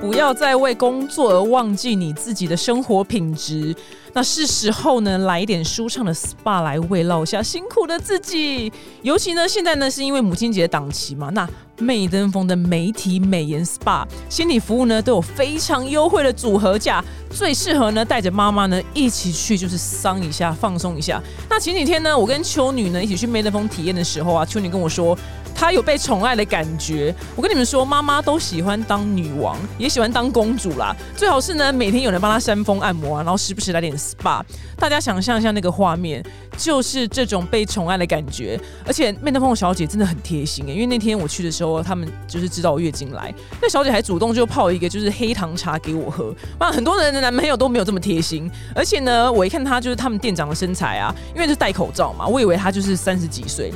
不要再为工作而忘记你自己的生活品质。那是时候呢，来一点舒畅的 SPA 来慰劳一下辛苦的自己。尤其呢，现在呢是因为母亲节档期嘛，那媚登峰的媒体美颜 SPA 心理服务呢都有非常优惠的组合价，最适合呢带着妈妈呢一起去，就是桑一下放松一下。那前几天呢，我跟秋女呢一起去媚登峰体验的时候啊，秋女跟我说。她有被宠爱的感觉。我跟你们说，妈妈都喜欢当女王，也喜欢当公主啦。最好是呢，每天有人帮她扇风按摩啊，然后时不时来点 SPA。大家想象一下那个画面，就是这种被宠爱的感觉。而且面德风小姐真的很贴心诶，因为那天我去的时候，他们就是知道我月经来，那小姐还主动就泡一个就是黑糖茶给我喝。那很多人的男朋友都没有这么贴心。而且呢，我一看她就是他们店长的身材啊，因为是戴口罩嘛，我以为她就是三十几岁。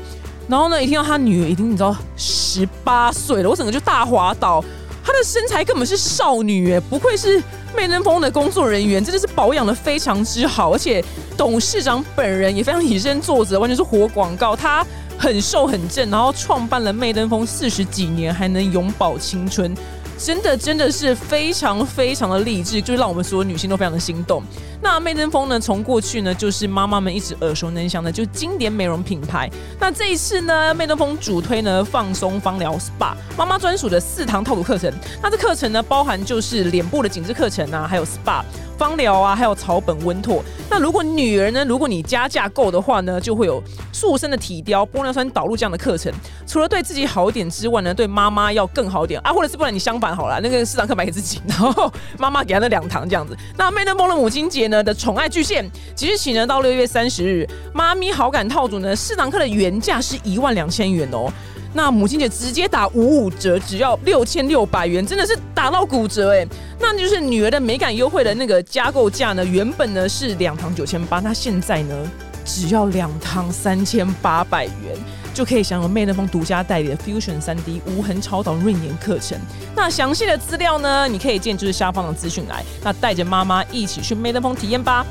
然后呢，一听到他女儿已经你知道十八岁了，我整个就大滑倒。她的身材根本是少女哎，不愧是美人峰的工作人员，真的是保养的非常之好。而且董事长本人也非常以身作则，完全是活广告。他很瘦很正，然后创办了媚登峰四十几年，还能永葆青春。真的真的是非常非常的励志，就是让我们所有女性都非常的心动。那媚登峰呢，从过去呢就是妈妈们一直耳熟能详的，就经典美容品牌。那这一次呢，媚登峰主推呢放松芳疗 SPA 妈妈专属的四堂套路课程。那这课程呢，包含就是脸部的紧致课程啊，还有 SPA。芳疗啊，还有草本温拓。那如果女人呢，如果你加价够的话呢，就会有塑身的体雕、玻尿酸导入这样的课程。除了对自己好一点之外呢，对妈妈要更好点啊，或者是不然你相反好了，那个四堂课买给自己，然 后妈妈给他那两堂这样子。那美登峰的母亲节呢的宠爱巨献，即日起呢到六月三十日，妈咪好感套组呢四堂课的原价是一万两千元哦。那母亲节直接打五五折，只要六千六百元，真的是打到骨折哎！那就是女儿的美感优惠的那个加购价呢，原本呢是两堂九千八，那现在呢只要两堂三千八百元，就可以享有魅乐风独家代理的 Fusion 三 D 无痕超导润颜课程。那详细的资料呢，你可以见就是下方的资讯来，那带着妈妈一起去魅乐风体验吧。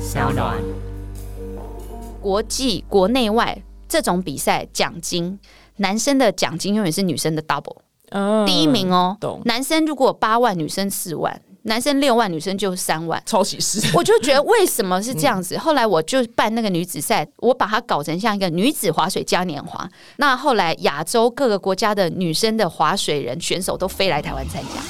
小暖。国际国内外这种比赛奖金，男生的奖金永远是女生的 double，第一名哦。男生如果八万，女生四万；男生六万，女生就三万。超歧视！我就觉得为什么是这样子？后来我就办那个女子赛，我把它搞成像一个女子滑水嘉年华。那后来亚洲各个国家的女生的滑水人选手都飞来台湾参加。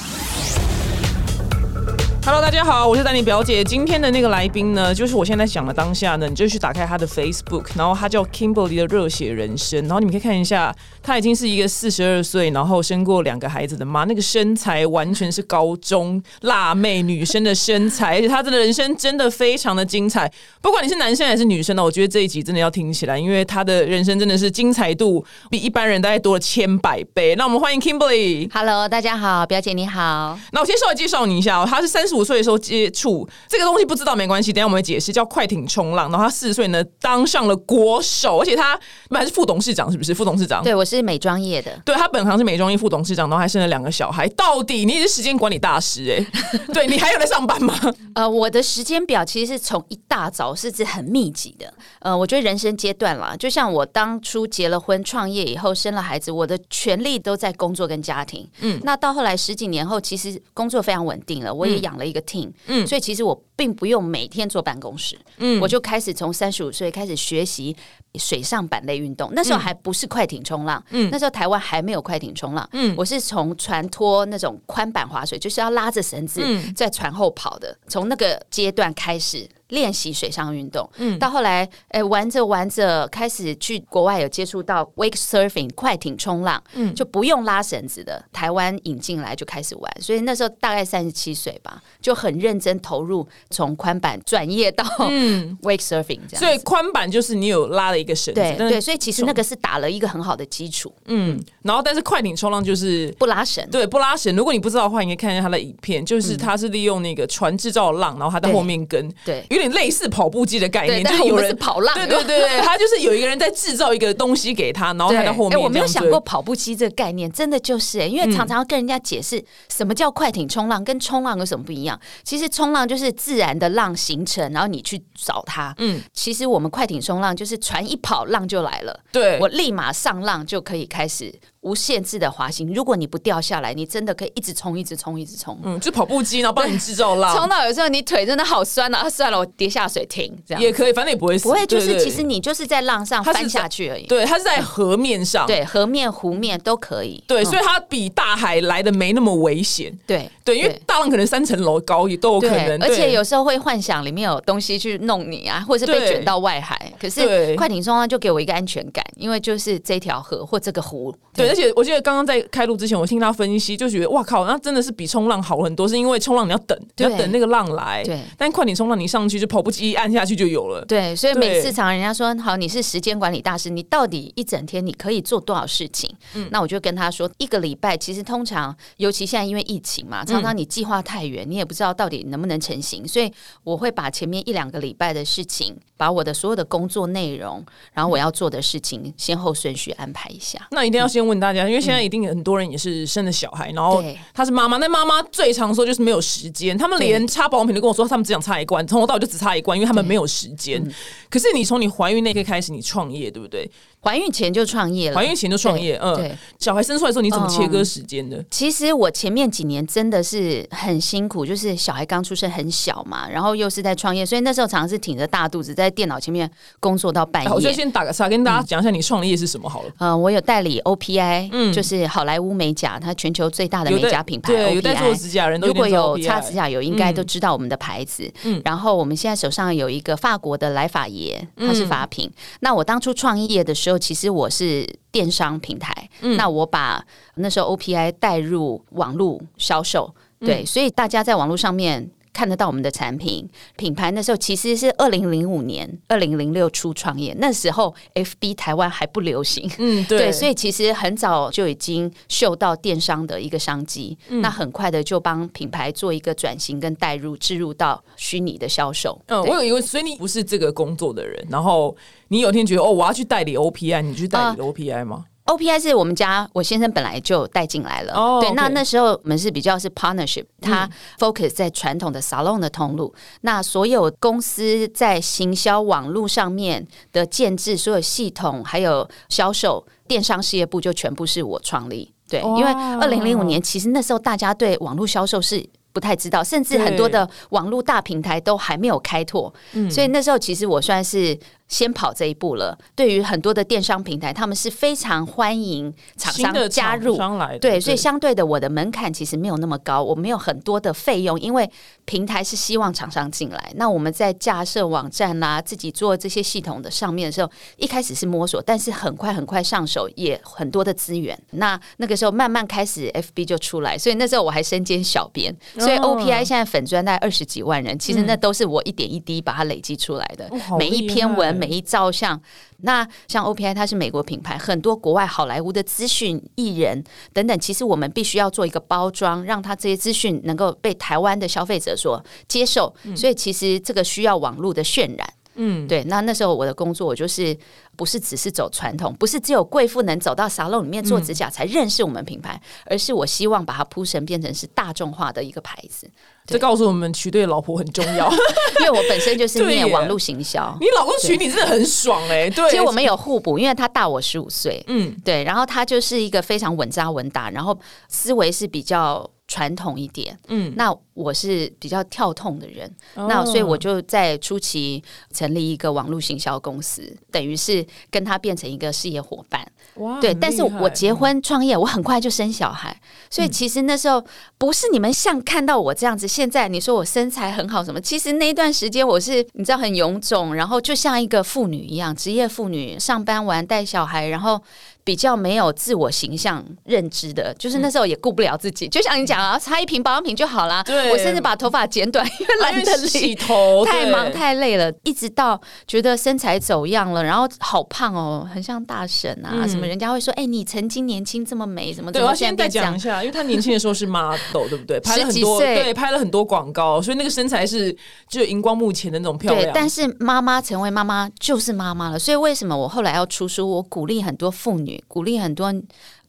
Hello，大家好，我是丹妮表姐。今天的那个来宾呢，就是我现在讲的当下呢，你就去打开他的 Facebook，然后他叫 Kimberly 的热血人生，然后你们可以看一下，他已经是一个四十二岁，然后生过两个孩子的妈，那个身材完全是高中辣妹女生的身材，而且她的人生真的非常的精彩。不管你是男生还是女生呢，我觉得这一集真的要听起来，因为她的人生真的是精彩度比一般人大概多了千百倍。那我们欢迎 Kimberly。Hello，大家好，表姐你好。那我先稍微介绍你一下哦，她是三十五。岁的时候接触这个东西不知道没关系，等下我们会解释。叫快艇冲浪，然后她四十岁呢当上了国手，而且她本来是副董事长，是不是副董事长？对，我是美妆业的。对他本行是美妆业副董事长，然后还生了两个小孩。到底你是时间管理大师哎？对你还有在上班吗？呃，我的时间表其实是从一大早是指很密集的。呃，我觉得人生阶段啦，就像我当初结了婚、创业以后生了孩子，我的全力都在工作跟家庭。嗯，那到后来十几年后，其实工作非常稳定了，我也养了。一个 team，嗯，所以其实我并不用每天坐办公室，嗯，我就开始从三十五岁开始学习水上板类运动。那时候还不是快艇冲浪，嗯，那时候台湾还没有快艇冲浪，嗯，我是从船拖那种宽板划水，就是要拉着绳子在船后跑的，从那个阶段开始。练习水上运动，嗯，到后来，哎，玩着玩着，开始去国外有接触到 wake surfing 快艇冲浪，嗯，就不用拉绳子的，台湾引进来就开始玩，所以那时候大概三十七岁吧，就很认真投入，从宽板转业到嗯。wake surfing 这样。所以宽板就是你有拉了一个绳子，对对，所以其实那个是打了一个很好的基础，嗯，然后但是快艇冲浪就是不拉绳，对，不拉绳。如果你不知道的话，你可以看一下他的影片，就是他是利用那个船制造浪，然后他在后面跟。对。有点类似跑步机的概念，就是有人跑浪，对对对对，他就是有一个人在制造一个东西给他，然后他在后面。我没有想过跑步机这个概念，真的就是因为常常要跟人家解释什么叫快艇冲浪，跟冲浪有什么不一样。其实冲浪就是自然的浪形成，然后你去找它。嗯，其实我们快艇冲浪就是船一跑，浪就来了。对，我立马上浪就可以开始无限制的滑行。如果你不掉下来，你真的可以一直冲，一直冲，一直冲。嗯，就跑步机，然后帮你制造浪，冲到有时候你腿真的好酸啊！算了，我跌下水停，这样也可以，反正也不会死。不会，就是其实你就是在浪上翻下去而已。对，它是在河面上，对，河面、湖面都可以。对，嗯所以它比大海来的没那么危险。对对，因为大浪可能三层楼高也都有可，能，而且有时候会幻想里面有东西去弄你啊，或者是被卷到外海。可是快艇冲浪就给我一个安全感，因为就是这条河或这个湖。对，而且我记得刚刚在开录之前，我听他分析，就觉得哇靠，那真的是比冲浪好很多，是因为冲浪你要等，你要等那个浪来，对但快艇冲浪你上去就跑步机一按下去就有了。对，所以每次常人家说好，你是时间管理大师，你到底一整天你可以做多少事情？嗯那我就跟他说，一个礼拜其实通常，尤其现在因为疫情嘛，常常你计划太远，你也不知道到底能不能成型，所以我会把前面一两个礼拜的事情，把我的所有的工作内容，然后我要做的事情先后顺序安排一下。那一定要先问大家，因为现在一定很多人也是生了小孩，然后对。他是妈妈，那妈妈最常说就是没有时间，他们连擦保养品都跟我说他们只想擦一罐，从头到尾就只擦一罐，因为他们没有时间。嗯。可是你从你怀孕那天开始，你创业对不对？怀孕前就创业了，怀孕前就创业，嗯，对对小孩生出来的时候你怎么切割时间的？其实我前面几年真的是很辛苦，就是小孩刚出生很小嘛，然后又是在创业，所以那时候常常是挺着大肚子在电脑前面工作到半好我就。先打个岔，跟大家讲一下你创业是什么好了。呃，我有代理 OPI，嗯就是好莱坞美甲，它全球最大的美甲品牌对，有在做。指甲人都如果有擦指甲油，应该都嗯知道我们的牌子。嗯然后我们现在手上有一个法国的来法爷，它是嗯法品。那我当初创业的时候，其实我是电商平台，嗯那我把那时候 OPI 带入网络销售，嗯对，所以大家在网络上面。看得到我们的产品品牌，那时候其实是二零零五年、二零零六初创业，那时候 FB 台湾还不流行，嗯，对，对，所以其实很早就已经嗅到电商的一个商机，嗯那很快的就帮品牌做一个转型跟带入，置入到虚拟的销售。嗯，我有一个，所以你不是这个工作的人，然后你有一天觉得哦，我要去代理 OPI，你去代啊理 OPI 吗？OPI 是我们家我先生本来就带进来了，哦对，那那时候我们是比较是 partnership，它 focus 在传统的 salon 的通路，那所有公司在行销网络上面的建制，所有系统还有销售，电商事业部就全部是我创立，对，因为二零零五年其实那时候大家对网络销售是。不太知道，甚至很多的网络大平台都还没有开拓，嗯。所以那时候其实我算是先跑这一步了。对于很多的电商平台，他们是非常欢迎厂商加入，商来的，对，所以相对的，我的门槛其实没有那么高，我没有很多的费用，因为平台是希望厂商进来。那我们在架设网站啦、自己做这些系统的上面的时候，一开始是摸索，但是很快很快上手，也很多的资源。那那个时候慢慢开始，FB 就出来，所以那时候我还身兼小编，所以哦 OPI 现在粉专大概二十几万人，其实那都是我一点一滴把它累积出来的。每一篇文、每一照相，那像 OPI 它是美国品牌，很多国外好莱坞的资讯、艺人等等，其实我们必须要做一个包装，让它这些资讯能够被台湾的消费者所接受。所以其实这个需要网络的渲染。嗯，对，那那时候我的工作，我就是不是只是走传统，不是只有贵妇能走到沙漏里面做指甲才认识我们品牌，而是我希望把它铺陈变成是大众化的一个牌子。这告诉我们娶对老婆很重要。因为我本身就是念网络行销，你老公娶你真的很爽哎、对，其实我们有互补，因为他大我十五岁，嗯对，然后他就是一个非常稳扎稳打，然后思维是比较传统一点。嗯，那我是比较跳痛的人，哦那所以我就在初期成立一个网络行销公司，等于是跟他变成一个事业伙伴。对，哇对但是我结婚创业，我很快就生小孩，所以嗯其实那时候不是你们像看到我这样子。现在你说我身材很好什么，其实那一段时间我是你知道很臃肿，然后就像一个妇女一样，职业妇女，上班完带小孩，然后。比较没有自我形象认知的，就是那时候也顾不了自己，就像你讲啊，擦一瓶保养品就好啦。对我甚至把头发剪短，因为懒得洗头 太忙太累了，一直到觉得身材走样了，然后好胖哦，很像大婶啊，嗯什么人家会说，哎、你曾经年轻这么美，什么对，要现在讲一？下，因为他年轻的时候是 model，对不对？拍了很十多，对，拍了很多广告，所以那个身材是就荧光幕前的那种漂亮。，对但是妈妈成为妈妈就是妈妈了，所以为什么我后来要出书？我鼓励很多妇女，鼓励很多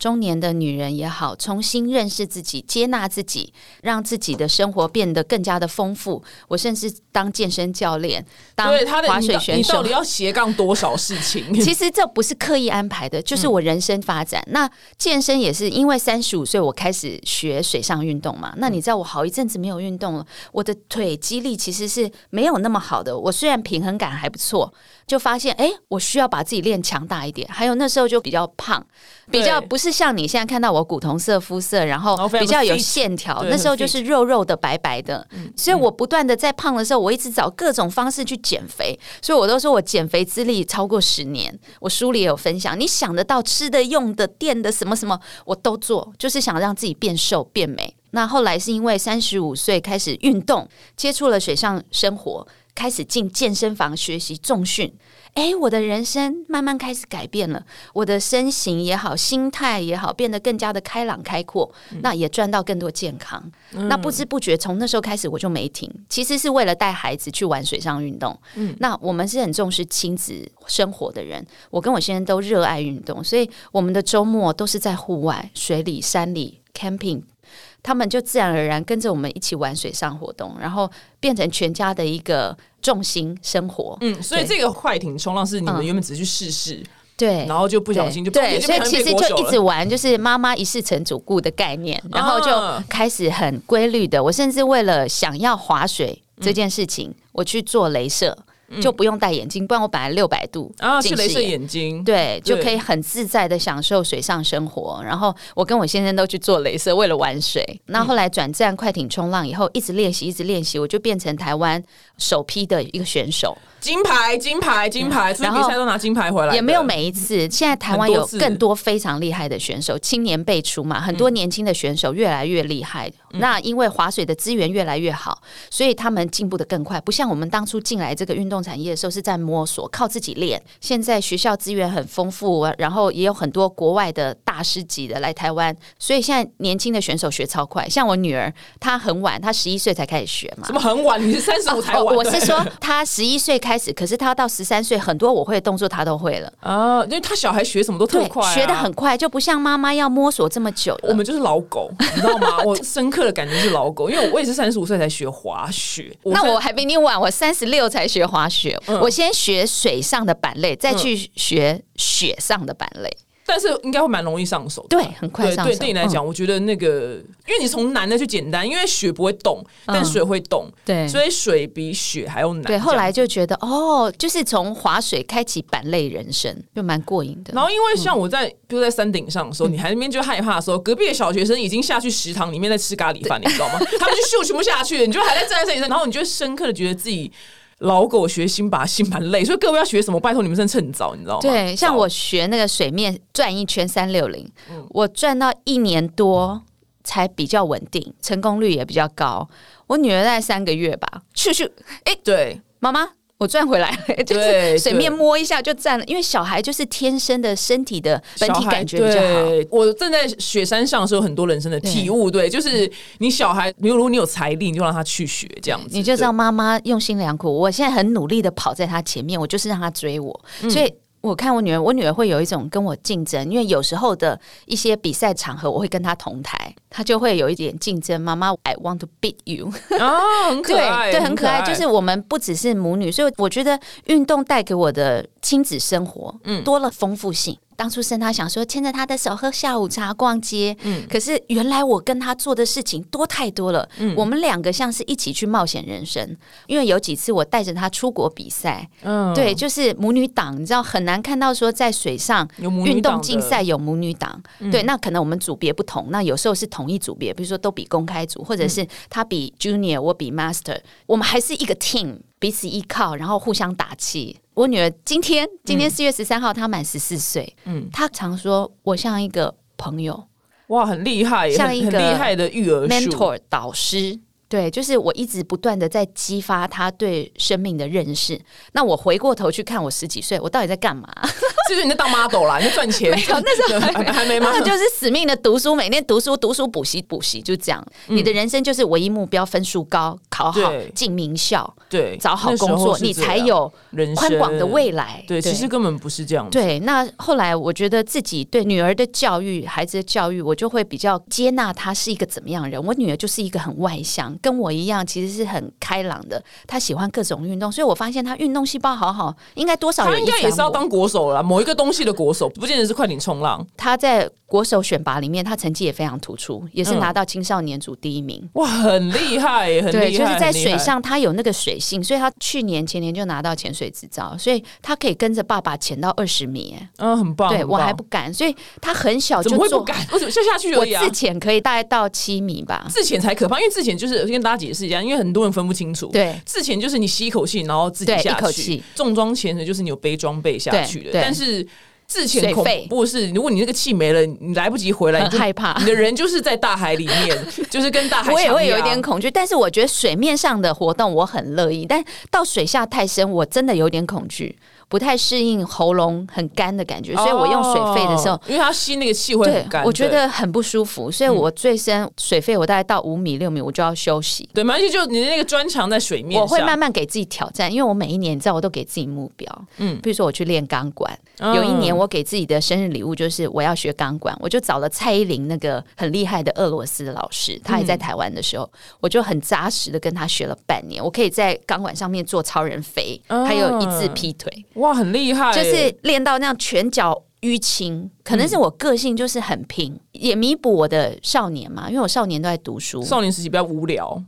中年的女人也好，重新认识自己，接纳自己，让自己的生活变得更加的丰富。我甚至当健身教练，当滑水选手你到底。要斜杠多少事情？其实这不是刻意安排的，就是我人生发展。那健身也是因为三十五岁我开始学水上运动嘛。那你知道我好一阵子没有运动了，我的腿肌力其实是没有那么好的。我虽然平衡感还不错，就发现哎、诶我需要把自己练强大一点。还有那时候就比较胖，比较不是像你现在看到我古铜色肤色，然后比较有线条。那时候就是肉肉的、白白的。所以我不断的在胖的时候，我一直找各种方式去减肥。所以我都说我减肥资历超过十年。我书里也有分享，你想得到吃的、用的、垫的什么什么，我都做，就是想让自己变瘦、变美。那后来是因为三十五岁开始运动，接触了水上生活，开始进健身房学习重训。哎，我的人生慢慢开始改变了，我的身形也好，心态也好，变得更加的开朗开阔，那也赚到更多健康。那不知不觉从那时候开始我就没停，其实是为了带孩子去玩水上运动。嗯那我们是很重视亲子生活的人，我跟我先生都热爱运动，所以我们的周末都是在户外、水里、山里 camping。他们就自然而然跟着我们一起玩水上活动，然后变成全家的一个重心生活。嗯，所以对这个快艇冲浪是你们嗯原本只是去试试，对，然后就不小心就对，所以其实就一直。玩，就是妈妈一世成主顾的概念，然后就啊开始很规律的。我甚至为了想要划水这件事情，我去做镭射，就不用戴眼镜，不然我本来六百度嗯啊，是镭射眼。睛，对，就可以很自在的享受水上生活。然后我跟我先生都去做镭射，为了玩水。那后来转战快艇冲浪以后，一直练习，一直练习，我就变成台湾首批的一个选手。金牌，金牌，金牌，然后比赛都拿金牌回来，也没有每一次，现在台湾有更多非常厉害的选手，青年辈出嘛，很多年轻的选手越来越厉害。那因为划水的资源越来越好，所以他们进步的更快。不像我们当初进来这个运动产业的时候是在摸索，靠自己练。现在学校资源很丰富，然后也有很多国外的大师级的来台湾，所以现在年轻的选手学超快。像我女儿，她很晚，她十一岁才开始学嘛什。么很晚，你是三十五才哦晚，对我是说，她十一岁开始，可是她到十三岁，很多我会的动作她都会了。啊，因为她小孩学什么都特对，快啊，学的很快，就不像妈妈要摸索这么久。我们就是老狗，你知道吗？我深刻的感觉是老狗，因为我也是三十五岁才学滑雪。三那我还比你晚，我三十六才学滑雪。我先学水上的板类，再去学雪上的板类。但是应该会蛮容易上手的。对，很快对对，上手。对你来讲，我觉得那个，因为你从难的去简单，因为雪不会动，但水会动，嗯对所以水比雪还要难。对，后来就觉得哦，就是从滑水开启板类人生，就蛮过瘾的。然后，因为像我在，比如在山顶上的时候，你还在那边就害怕的时候，隔壁的小学生已经下去食堂里面在吃咖喱饭，你知道吗？他们就咻全部下去，你就还在站在山顶上，然后你就深刻的觉得自己老狗学新把新蛮累。所以各位要学什么，拜托你们真的趁早，你知道吗？对，像我学那个水面转一圈三六零，我转到一年多才比较稳定，成功率也比较高。我女儿在三个月吧，去去，哎、对妈妈，我转回来了，就是水面摸一下就站了，因为小孩就是天生的身体的本体感觉比较好。对我站在雪山上的时候，很多人生的体悟，对，就是你小孩，比如果你有财力，你就让他去学这样子，你就知道妈妈用心良苦。我现在很努力的跑在他前面，我就是让他追我，嗯所以。我看我女儿，我女儿会有一种跟我竞争，因为有时候的一些比赛场合，我会跟她同台，她就会有一点竞争。妈妈，I want to beat you。哦，很可爱，对对，很可爱。就是我们不只是母女，所以我觉得运动带给我的亲子生活，嗯，多了丰富性。当初生他想说牵着他的手喝下午茶、逛街，嗯，可是原来我跟他做的事情多太多了。嗯，我们两个像是一起去冒险人生，因为有几次我带着他出国比赛，嗯，对，就是母女党，你知道很难看到说在水上运动竞赛有母女档，对，那可能我们组别不同，那有时候是同一组别，比如说都比公开组，或者是他比 junior，我比 master，我们还是一个 team，彼此依靠，然后互相打气。我女儿今天今天四月十三号，她满十四岁，嗯，她常说我像一个朋友。哇，很厉害像一个很厉害的育儿 mentor 导师。对，就是我一直不断的在激发他对生命的认识。那我回过头去看我十几岁，我到底在干嘛？就是你在当 model 啦，你在赚钱。没有那时候对 还还没吗？那就是死命的读书，每天读书、读书、补习、补习，就这样。你的人生就是唯一目标，分数高，考好对，进名校，对，找好工作，你才有人宽广的未来。对，其实根本不是这样子。对，那后来我觉得自己对女儿的教育、孩子的教育，我就会比较接纳她是一个怎么样的人。我女儿就是一个很外向，跟我一样，其实是很开朗的。他喜欢各种运动，所以我发现他运动细胞好好，应该多少有他应该也是要当国手了，某一个东西的国手，不见得是快点冲浪。他在国手选拔里面，他成绩也非常突出，也是嗯拿到青少年组第一名。哇，很厉害，很对，厉害，就是在水。上，他有那个水性，所以他去年前年就拿到潜水执照，所以他可以跟着爸爸潜到二十米。哎嗯，很棒。对我还不敢，所以他很小就做。怎么会不敢？为什么就下去而我已啊自？潜可以大概到七米吧。自潜才可怕，因为自潜就是跟大家解释一下，因为很多人分不清楚。对自潜就是你吸一口气，然后自己下去。重装潜水就是你有背装备下去的，但是。自潜恐怖是，如果你那个气没了，你来不及回来，你就很害怕你的人就是在大海里面，就是跟大海。我也会有一点。恐惧，但是我觉得水面上的活动我很乐意，但到水下太深，我真的有点恐惧，不太适应喉咙很干的感觉，所以我用水肺的时候哦，因为它吸那个气会很干，我觉得很不舒服，所以我最深水肺我大概到五米六米我就要休息。对，而且就你的那个专长在水面，我会慢慢给自己挑战，因为我每一年你知道我都给自己目标，嗯，比如说我去练钢管，嗯。有一年我给自己的生日礼物就是我要学钢管，我就找了蔡依林那个很厉害的俄罗斯的老师，他还在台湾的时候，我就很扎实的跟他学了半年，我可以在钢管上面做超人飞，嗯。还有一字劈腿，哇，很厉害，就是练到那样拳脚。淤青，可能是我个性就是很拼，也弥补我的少年嘛，因为我少年都在读书，少年时期比较无聊，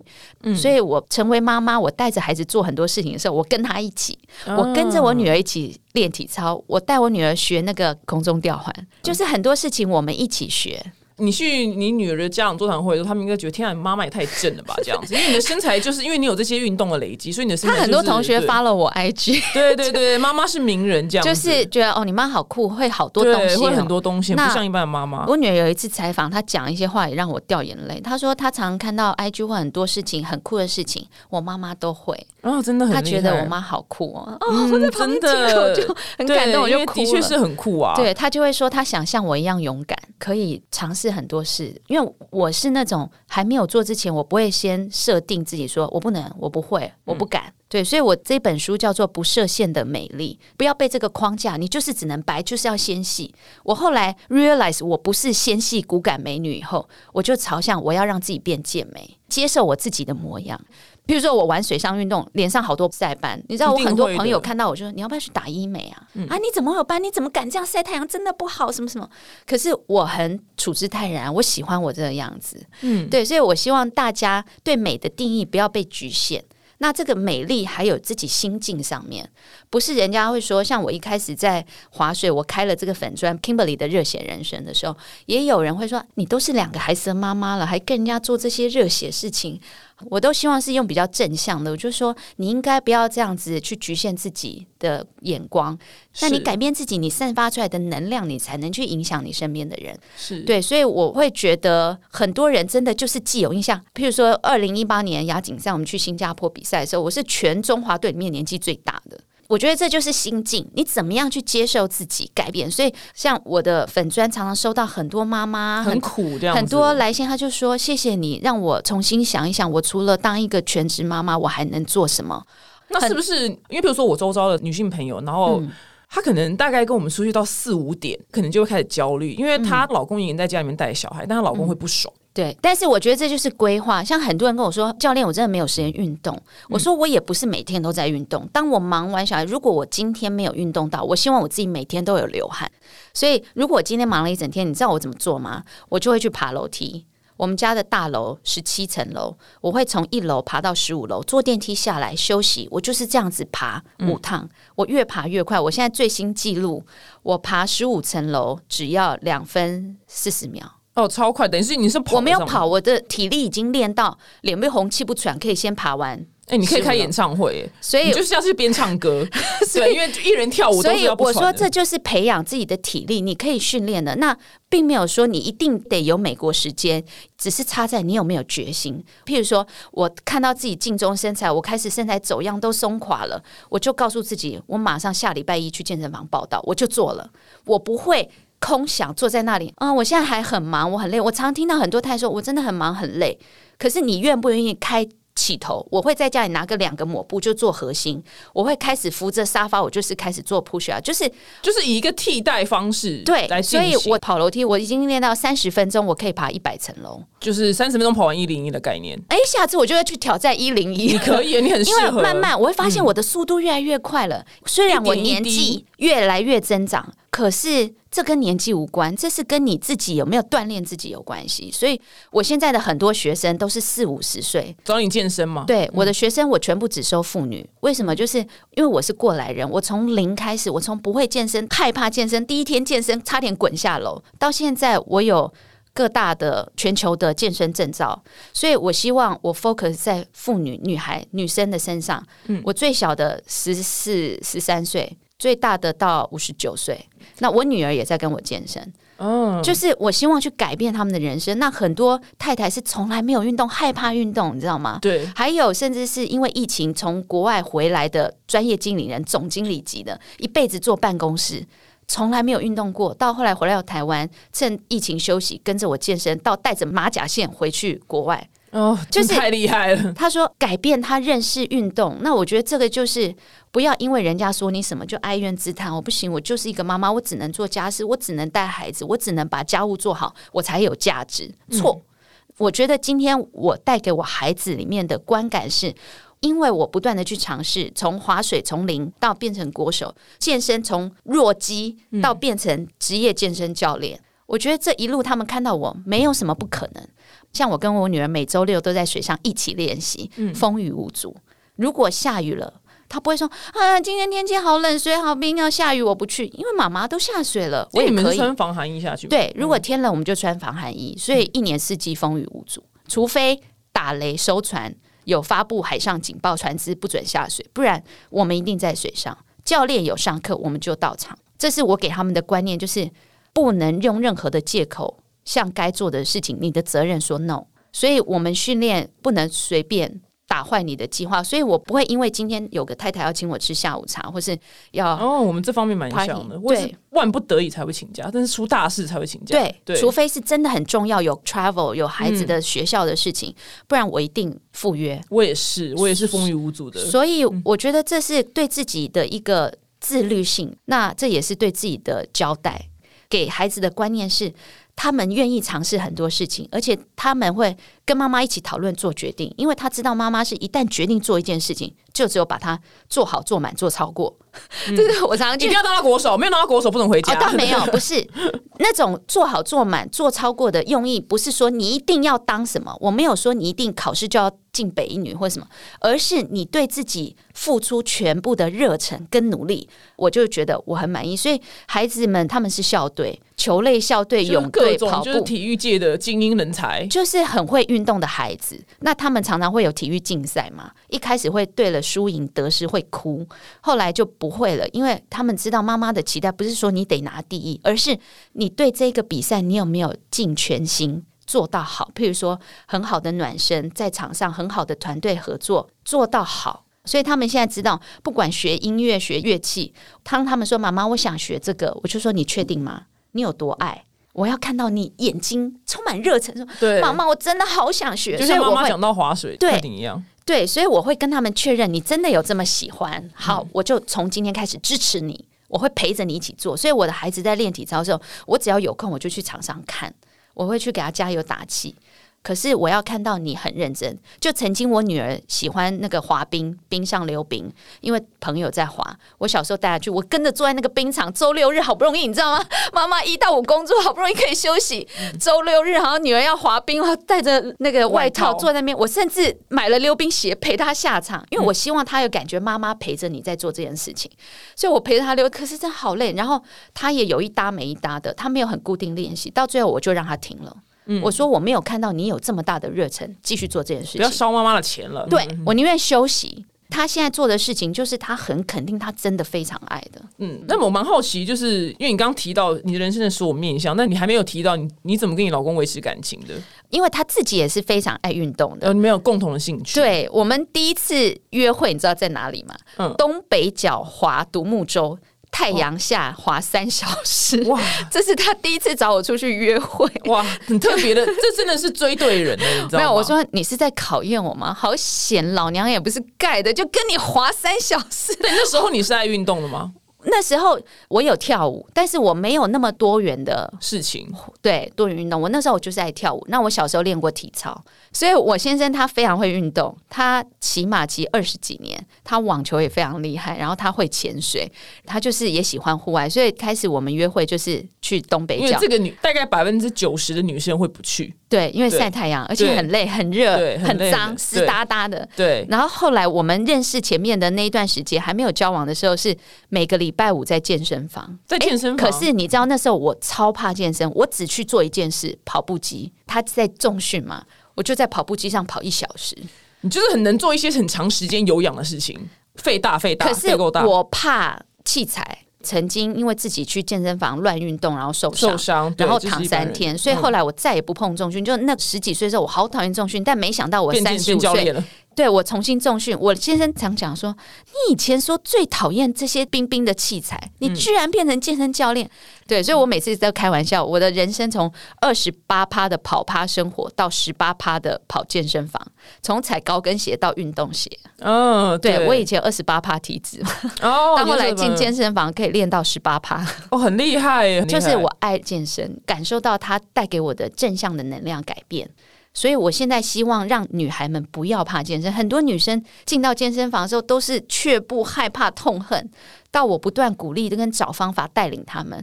嗯所以我成为妈妈，我带着孩子做很多事情的时候，我跟他一起，我跟着我女儿一起练体操，我带我女儿学那个空中吊环，就是很多事情我们一起学。你去你女儿的家长座谈会的时候，他们应该觉得天啊，你妈妈也太正了吧，这样子，因为你的身材就是因为你有这些运动的累积，所以你的身材、他就是、很多同学发了我 IG，对对对，妈妈是名人这样就，是觉得哦，你妈好酷，会好多东西、哦，会很多东西，不像一般的妈妈。我女儿有一次采访，她讲一些话也让我掉眼泪。她说她常常看到 IG 或很多事情很酷的事情，我妈妈都会。哦真的很，她觉得我妈好酷哦，哦，嗯我在旁边真的就很感动，我就哭了。的确是很酷啊。对她就会说，她想像我一样勇敢，可以尝试很多事。因为我是那种还没有做之前，我不会先设定自己说我不能，我不会，我不敢。对，所以我这本书叫做《不设限的美丽》，不要被这个框架，你就是只能白，就是要纤细。我后来 realize 我不是纤细骨感美女以后，我就朝向我要让自己变健美，接受我自己的模样。比如说我玩水上运动，脸上好多晒斑，你知道我很多朋友看到我就说你要不要去打医美啊？啊，你怎么会有斑？你怎么敢这样晒太阳？真的不好，什么什么？可是我很处之泰然，我喜欢我这个样子。嗯，对，所以我希望大家对美的定义不要被局限。那这个美丽还有自己心境上面，不是人家会说，像我一开始在划水，我开了这个粉砖 Kimberly 的热血人生的时候，也有人会说，你都是两个孩子的妈妈了，还跟人家做这些热血事情，我都希望是用比较正向的，我就说你应该不要这样子去局限自己的眼光，那你改变自己，你散发出来的能量，你才能去影响你身边的人。是对，所以我会觉得很多人真的就是既有印象，譬如说二零一八年亚锦赛，我们去新加坡比赛的时候，我是全中华队里面年纪最大的。我觉得这就是心境，你怎么样去接受自己改变？所以，像我的粉砖常常收到很多妈妈很苦这样，很多来信，他就说：“谢谢你让我重新想一想，我除了当一个全职妈妈，我还能做什么？”那是不是因为比如说我周遭的女性朋友，然后。嗯她可能大概跟我们出去到四五点，可能就会开始焦虑，因为嗯她老公已经在家里面带小孩，但她老公会不爽。对，但是我觉得这就是规划。像很多人跟我说，教练，我真的没有时间运动。我说我也不是每天都在运动。当我忙完小孩，如果我今天没有运动到，我希望我自己每天都有流汗。所以如果我今天忙了一整天，你知道我怎么做吗？我就会去爬楼梯。我们家的大楼十七层楼，我会从一楼爬到十五楼，坐电梯下来休息。我就是这样子爬五趟，我越爬越快。我现在最新记录，我爬十五层楼只要两分四十秒。哦，超快！等于是你是跑，我没有跑，，我的体力已经练到脸不红气不喘，可以先爬完哎、你可以开演唱会、哎所以你就是要去边唱歌，对，因为一人跳舞都所以我说，这就是培养自己的体力，你可以训练的。那并没有说你一定得有美国时间，只是差在你有没有决心。譬如说，我看到自己镜中身材，我开始身材走样都松垮了，我就告诉自己，我马上下礼拜一去健身房报道，我就做了，我不会。空想坐在那里啊、我现在还很忙，我很累。我常听到很多太太说，我真的很忙很累。可是你愿不愿意开起头？我会在家里拿个两个抹布就做核心，我会开始扶着沙发，我就是开始做 push up，就是就是以一个替代方式对来，所以我跑楼梯，我已经练到三十分钟，我可以爬一百层楼。就是三十分钟跑完一零一的概念，哎，下次我就会去挑战一零一你。可以，你很适 因为合。慢慢我会发现我的速度越来越快了，虽然我年纪越来越增长，可是这跟年纪无关，这是跟你自己有没有锻炼自己有关系。所以我现在的很多学生都是四五十岁，找你健身吗，对我的学生，我全部只收妇女。为什么？就是因为我是过来人，我从零开始，我从不会健身、害怕健身，第一天健身差点滚下楼，到现在我有各大的全球的健身证照，所以我希望我 focus 在妇女、女孩、女生的身上。嗯我最小的十四、十三岁。最大的到五十九岁，那我女儿也在跟我健身，嗯，就是我希望去改变他们的人生。那很多太太是从来没有运动，害怕运动，你知道吗？对，还有，甚至是因为疫情从国外回来的专业经理人、总经理级的，一辈子坐办公室，从来没有运动过，到后来回来到台湾，趁疫情休息，跟着我健身，到带着马甲线回去国外。哦，就是太厉害了。他说改变他认识运动，那我觉得这个就是不要因为人家说你什么就哀怨自叹。我不行，我就是一个妈妈，我只能做家事，我只能带孩子，我只能把家务做好，我才有价值。错，我觉得今天我带给我孩子里面的观感是。因为我不断的去尝试，从划水从零到变成国手，健身从弱鸡到变成职业健身教练，我觉得这一路他们看到我没有什么不可能。像我跟我女儿每周六都在水上一起练习，风雨无阻。如果下雨了，她不会说啊，今天天气好冷，水好冰，要下雨我不去，因为妈妈都下水了，我也可以。穿防寒衣下去？对，如果天冷我们就穿防寒衣，所以一年四季风雨无阻，除非打雷收船。有发布海上警报，船只不准下水，不然我们一定在水上。教练有上课，我们就到场。这是我给他们的观念，就是不能用任何的借口向该做的事情，你的责任说 no。所以我们训练不能随便打坏你的计划。所以我不会因为今天有个太太要请我吃下午茶，或是要哦，我们这方面蛮像的，我是对万不得已才会请假，但是出大事才会请假。对，对，除非是真的很重要，有 travel 有孩子的学校的事情，不然我一定赴约。我也是，我也是风雨无阻的。所以我觉得这是对自己的一个自律性，那这也是对自己的交代。给孩子的观念是，他们愿意尝试很多事情，而且他们会跟妈妈一起讨论做决定，因为他知道妈妈是一旦决定做一件事情，就只有把它做好、做满、做超过。这个我常常就你不要当他国手，没有当到国手不能回家。哦，倒没有，不是 那种做好做满做超过的用意，不是说你一定要当什么，我没有说你一定考试就要进北一女或什么，而是你对自己付出全部的热忱跟努力，我就觉得我很满意。所以孩子们他们是校队，球类校队、就是泳队跑步。就是体育界的精英人才。就是很会运动的孩子，那他们常常会有体育竞赛嘛。一开始会对了输赢得失会哭，后来就不会了，因为他们知道妈妈的期待不是说你得拿第一，而是你对这个比赛你有没有尽全心做到好。譬如说，很好的暖身，在场上很好的团队合作做到好。所以他们现在知道，不管学音乐、学乐器，当他们说“妈妈，我想学这个”，我就说：“你确定吗？你有多爱？我要看到你眼睛充满热忱，说对，妈妈，我真的好想学。”就所以我会像妈妈讲到划水对一样。对，所以我会跟他们确认，你真的有这么喜欢，好，我就从今天开始支持你，我会陪着你一起做。所以我的孩子在练体操的时候，我只要有空，我就去场上看，我会去给他加油打气。可是我要看到你很认真。就曾经我女儿喜欢那个滑冰，冰上溜冰，因为朋友在滑。我小时候带她去，我跟着坐在那个冰场。周六日好不容易，你知道吗？妈妈一到五工作，好不容易可以休息。周六日，好像女儿要滑冰，我带着那个外套坐在那边。我甚至买了溜冰鞋陪她下场，因为我希望她有感觉妈妈陪着你在做这件事情。所以我陪着她溜，可是真的好累。然后她也有一搭没一搭的，她没有很固定练习，到最后我就让她停了。我说我没有看到你有这么大的热忱继续做这件事情，不要烧妈妈的钱了。对我宁愿休息。他现在做的事情，就是他很肯定，他真的非常爱的。嗯，那么我蛮好奇，就是因为你刚刚提到你的人生的所有面相，那你还没有提到你你怎么跟你老公维持感情的？因为他自己也是非常爱运动的，呃，没有共同的兴趣。对我们第一次约会，你知道在哪里吗？嗯，东北角划独木舟。太阳下滑三小时，哇！这是他第一次找我出去约会，哇，很特别的，这真的是追对人了，你知道吗？没有，我说你是在考验我吗？好险，老娘也不是盖的，就跟你滑三小时。那时候你是爱运动的吗？那时候我有跳舞，但是我没有那么多元的事情，对多元运动。我那时候我就是爱跳舞。那我小时候练过体操，所以我先生他非常会运动，他骑马骑二十几年，他网球也非常厉害，然后他会潜水，他就是也喜欢户外。所以开始我们约会就是去东北角。这个女大概百分之九十的女生会不去。对，因为晒太阳，而且很累、很热、很脏、湿哒哒的。对。然后后来我们认识前面的那一段时间，还没有交往的时候，是每个礼拜五在健身房，在健身房。可是你知道那时候我超怕健身，我只去做一件事：跑步机。他在重训嘛，我就在跑步机上跑一小时。你就是很能做一些很长时间有氧的事情，费大费大，肺够大。我怕器材。曾经因为自己去健身房乱运动，然后受伤，然后躺三天，所以后来我再也不碰重训。就那十几岁的时候，我好讨厌重训，但没想到我三十五岁。对我重新重训，我先生常讲说，你以前说最讨厌这些冰冰的器材，你居然变成健身教练。对，所以我每次都开玩笑，我的人生从二十八趴的跑趴生活到十八趴的跑健身房，从踩高跟鞋到运动鞋。嗯，对我以前二十八趴体脂，哦，到后来进健身房可以练到十八趴，哦，很厉害。就是我爱健身，感受到它带给我的正向的能量改变。所以，我现在希望让女孩们不要怕健身。很多女生进到健身房的时候，都是却步、害怕、痛恨。到我不断鼓励跟找方法带领她们。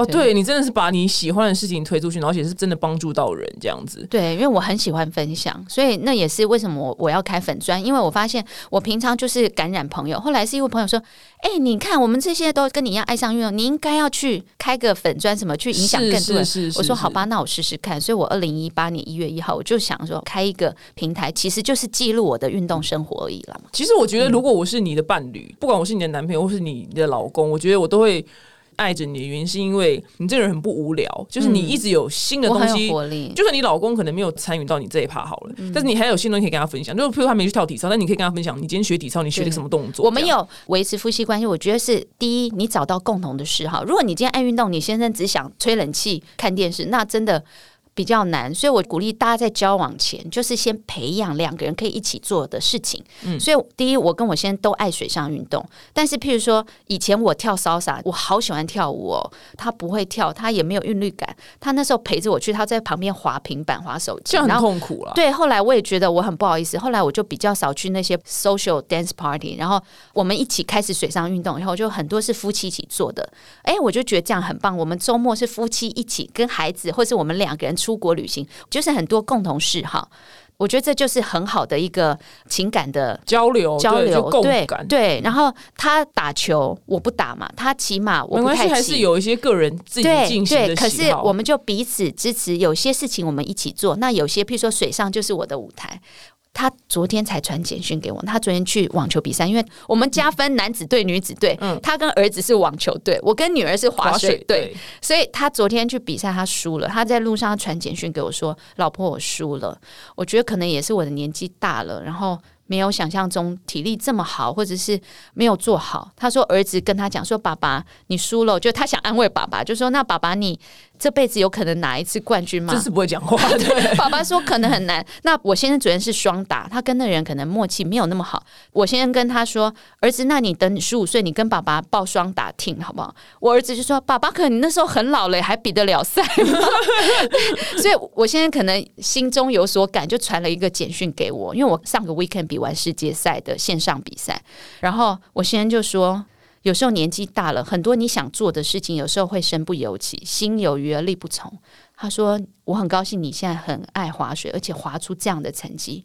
哦，对你真的是把你喜欢的事情推出去，而且是真的帮助到人这样子。对，因为我很喜欢分享，所以那也是为什么我我要开粉砖。因为我发现我平常就是感染朋友，后来是一位朋友说：“哎，你看我们这些都跟你一样爱上运动，你应该要去开个粉砖，什么去影响更多人。”我说：“好吧，那我试试看。”所以，我二零一八年一月一号，我就想说开一个平台，其实就是记录我的运动生活而已了嘛。其实我觉得，如果我是你的伴侣，不管我是你的男朋友或是你的老公，我觉得我都会。爱着你的原因是因为你这个人很不无聊，就是你一直有新的东西，就算你老公可能没有参与到你这一趴好了，但是你还有新东西可以跟他分享。就譬如他没去跳体操，但你可以跟他分享，你今天学体操，你学了什么动作？我们有维持夫妻关系，我觉得是第一，你找到共同的嗜好。如果你今天爱运动，你先生只想吹冷气、看电视，那真的。比较难，所以我鼓励大家在交往前，就是先培养两个人可以一起做的事情。嗯，所以第一，我跟我先生都爱水上运动，但是譬如说，以前我跳骚洒，我好喜欢跳舞哦。他不会跳，他也没有韵律感。他那时候陪着我去，他在旁边滑平板、滑手机，这样很痛苦了。对，后来我也觉得我很不好意思，后来我就比较少去那些 social dance party，然后我们一起开始水上运动，然后就很多是夫妻一起做的。哎，我就觉得这样很棒。我们周末是夫妻一起跟孩子，或是我们两个人出国旅行，就是很多共同嗜好。我觉得这就是很好的一个情感的交流，交流对对。然后他打球，我不打嘛；他骑马，我不太骑。还是有一些个人自己进行的可是我们就彼此支持，有些事情我们一起做。那有些，譬如说水上就是我的舞台。他昨天才传简讯给我，他昨天去网球比赛，因为我们加分男子队、女子队，他跟儿子是网球队，我跟女儿是滑水队，所以他昨天去比赛，他输了。他在路上传简讯给我说：“老婆，我输了。”我觉得可能也是我的年纪大了，然后。没有想象中体力这么好，或者是没有做好。他说儿子跟他讲说：“爸爸，你输了。”就他想安慰爸爸，就说：“那爸爸，你这辈子有可能拿一次冠军吗？”真是不会讲话。对，爸爸说可能很难。那我先生昨天是双打，他跟那人可能默契没有那么好。我先生跟他说：“儿子，那你等你十五岁，你跟爸爸报双打听好不好？”我儿子就说：“爸爸，可能你那时候很老了，还比得了赛吗？” 所以，我现在可能心中有所感，就传了一个简讯给我，因为我上个 weekend 比。玩世界赛的线上比赛，然后我先生就说，有时候年纪大了，很多你想做的事情，有时候会身不由己，心有余而力不从。他说，我很高兴你现在很爱划水，而且划出这样的成绩。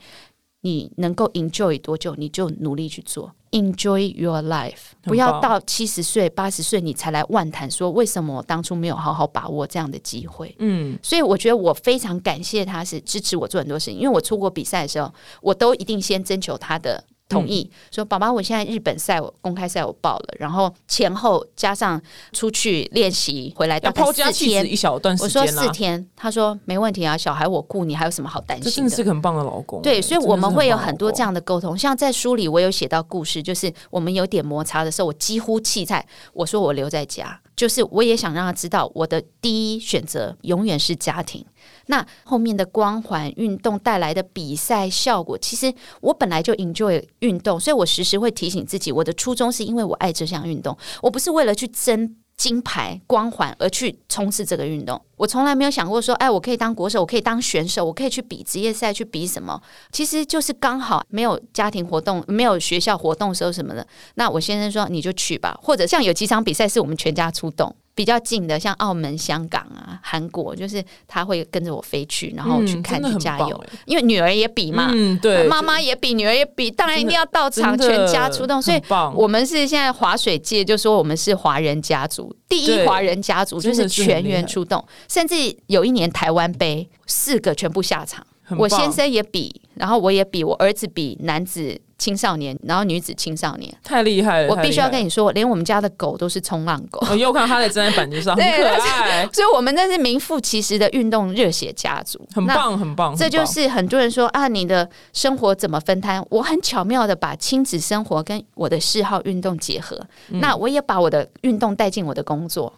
你能够 enjoy 多久，你就努力去做。Enjoy your life，不要到七十岁、八十岁你才来万谈说为什么我当初没有好好把握这样的机会。嗯，所以我觉得我非常感谢他是支持我做很多事情，因为我出国比赛的时候，我都一定先征求他的。同意说，宝宝，我现在日本赛我公开赛我报了，然后前后加上出去练习回来大概四天一小段时间，我说四天，他说没问题啊，小孩我顾，你还有什么好担心的？这是个很棒的老公。对，所以我们会有很多这样的沟通。像在书里，我有写到故事，就是我们有点摩擦的时候，我几乎弃菜，我说我留在家，就是我也想让他知道，我的第一选择永远是家庭。那后面的光环运动带来的比赛效果，其实我本来就 enjoy 运动，所以我时时会提醒自己，我的初衷是因为我爱这项运动，我不是为了去争金牌光环而去冲刺这个运动。我从来没有想过说，哎，我可以当国手，我可以当选手，我可以去比职业赛，去比什么？其实就是刚好没有家庭活动，没有学校活动时候什么的。那我先生说，你就去吧，或者像有几场比赛是我们全家出动。比较近的，像澳门、香港啊、韩国，就是他会跟着我飞去，然后去看去加油，因为女儿也比嘛，对，妈妈也比，女儿也比，当然一定要到场，全家出动。所以，我们是现在滑水界就说我们是华人家族，第一华人家族就是全员出动，甚至有一年台湾杯四个全部下场，我先生也比，然后我也比，我儿子比男子。青少年，然后女子青少年，太厉害了！我必须要跟你说，连我们家的狗都是冲浪狗。我又看它在站在板子上，很可爱。所以，我们那是名副其实的运动热血家族，很棒，很棒。这就是很多人说啊，你的生活怎么分摊？我很巧妙的把亲子生活跟我的嗜好运动结合。那我也把我的运动带进我的工作，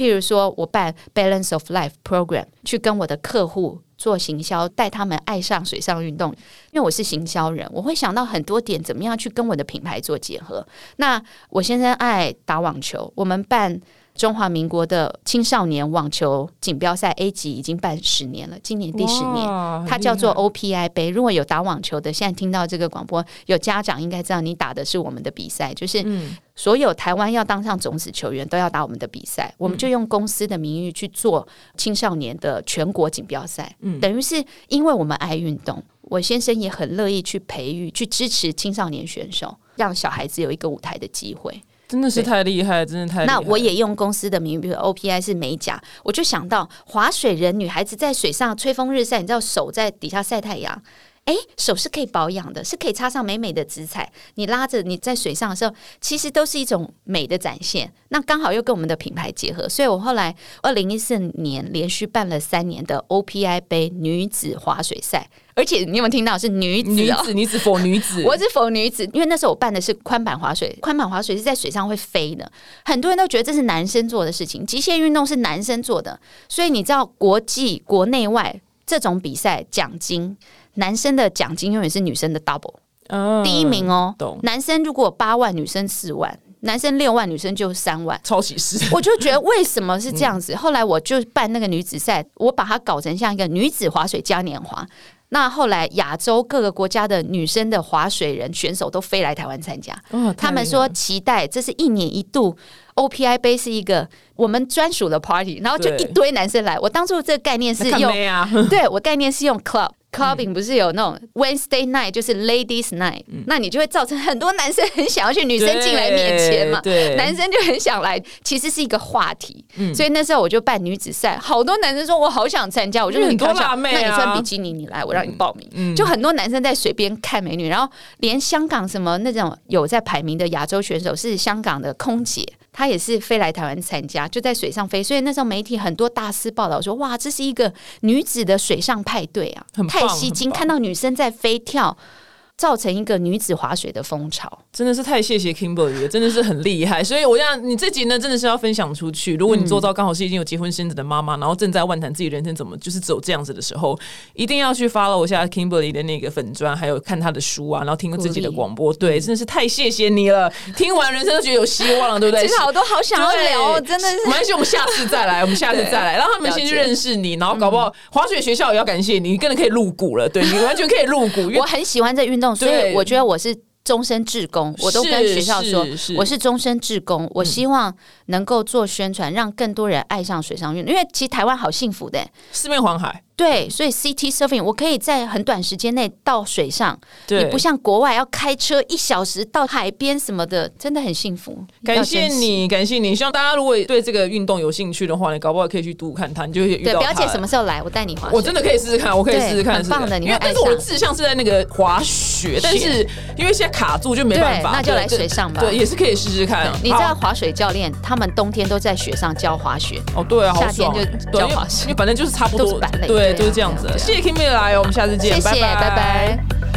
譬如说我办 Balance of Life Program，去跟我的客户。做行销，带他们爱上水上运动，因为我是行销人，我会想到很多点，怎么样去跟我的品牌做结合。那我先生爱打网球，我们办。中华民国的青少年网球锦标赛 A 级已经办十年了，今年第十年，它叫做 OPI 杯。如果有打网球的，现在听到这个广播，有家长应该知道，你打的是我们的比赛，就是所有台湾要当上种子球员都要打我们的比赛，我们就用公司的名誉去做青少年的全国锦标赛。嗯，等于是因为我们爱运动，我先生也很乐意去培育、去支持青少年选手，让小孩子有一个舞台的机会。真的是太厉害，真的太……那我也用公司的名，比如 OPI 是美甲，我就想到划水人女孩子在水上吹风日晒，你知道手在底下晒太阳。哎，手是可以保养的，是可以插上美美的紫彩。你拉着你在水上的时候，其实都是一种美的展现。那刚好又跟我们的品牌结合，所以我后来二零一四年连续办了三年的 OPI 杯女子划水赛，而且你有没有听到是女子？女子，女子否女子？我是否女子？因为那时候我办的是宽板滑水，宽板滑水是在水上会飞的，很多人都觉得这是男生做的事情，极限运动是男生做的。所以你知道，国际国内外这种比赛奖金。男生的奖金永远是女生的 double，第一名哦。男生如果八万，女生四万；男生六万，女生就三万。超歧视！我就觉得为什么是这样子？后来我就办那个女子赛，我把它搞成像一个女子划水嘉年华。那后来亚洲各个国家的女生的划水人选手都飞来台湾参加，他们说期待这是一年一度 OPI 杯是一个我们专属的 party，然后就一堆男生来。我当初这个概念是用，对我概念是用 club。Clubbing 不是有那种 Wednesday night，就是 Ladies night，那你就会造成很多男生很想要去女生进来面前嘛，男生就很想来，其实是一个话题。所以那时候我就办女子赛，好多男生说我好想参加，我就很多辣妹那你穿比基尼你来，我让你报名。就很多男生在水边看美女，然后连香港什么那种有在排名的亚洲选手是香港的空姐。他也是飞来台湾参加，就在水上飞，所以那时候媒体很多大肆报道说：“哇，这是一个女子的水上派对啊，太吸睛！看到女生在飞跳。”造成一个女子滑雪的风潮，真的是太谢谢 Kimberly 了，真的是很厉害。所以我想你自己呢，真的是要分享出去。如果你做到刚好是已经有结婚生子的妈妈，然后正在万谈自己人生怎么就是走这样子的时候，一定要去 follow 一下 Kimberly 的那个粉砖，还有看她的书啊，然后听自己的广播。对，真的是太谢谢你了。听完人生都觉得有希望了，对不对？其实好多好想要聊，真的是。没关系，我们下次再来，我们下次再来，让他们先去认识你，然后搞不好滑雪学校也要感谢你，你更可以入股了。对你完全可以入股。我很喜欢在运动，所以我觉得。我是终身志工，我都跟学校说，我是终身志工。我希望能够做宣传，让更多人爱上水上运动。因为其实台湾好幸福的，四面环海。对，所以 CT surfing 我可以在很短时间内到水上，对你不像国外要开车一小时到海边什么的，真的很幸福。感谢。你，感谢你。希望大家如果对这个运动有兴趣的话，你搞不好可以去读看它，你就会遇对，到表姐什么时候来？我带你滑水。我真的可以试试看，我可以试试看，很棒的你因为但是我的志向是在那个滑雪，但是因为现在卡住就没办法，那就来水上吧对，也是可以试试看。你知道滑水教练他们冬天都在雪上教滑雪，哦，对啊，夏天就教滑雪反正就是差不多对，对啊都是这样子谢谢 Kimmy 来哦，我们下次见，拜拜，拜拜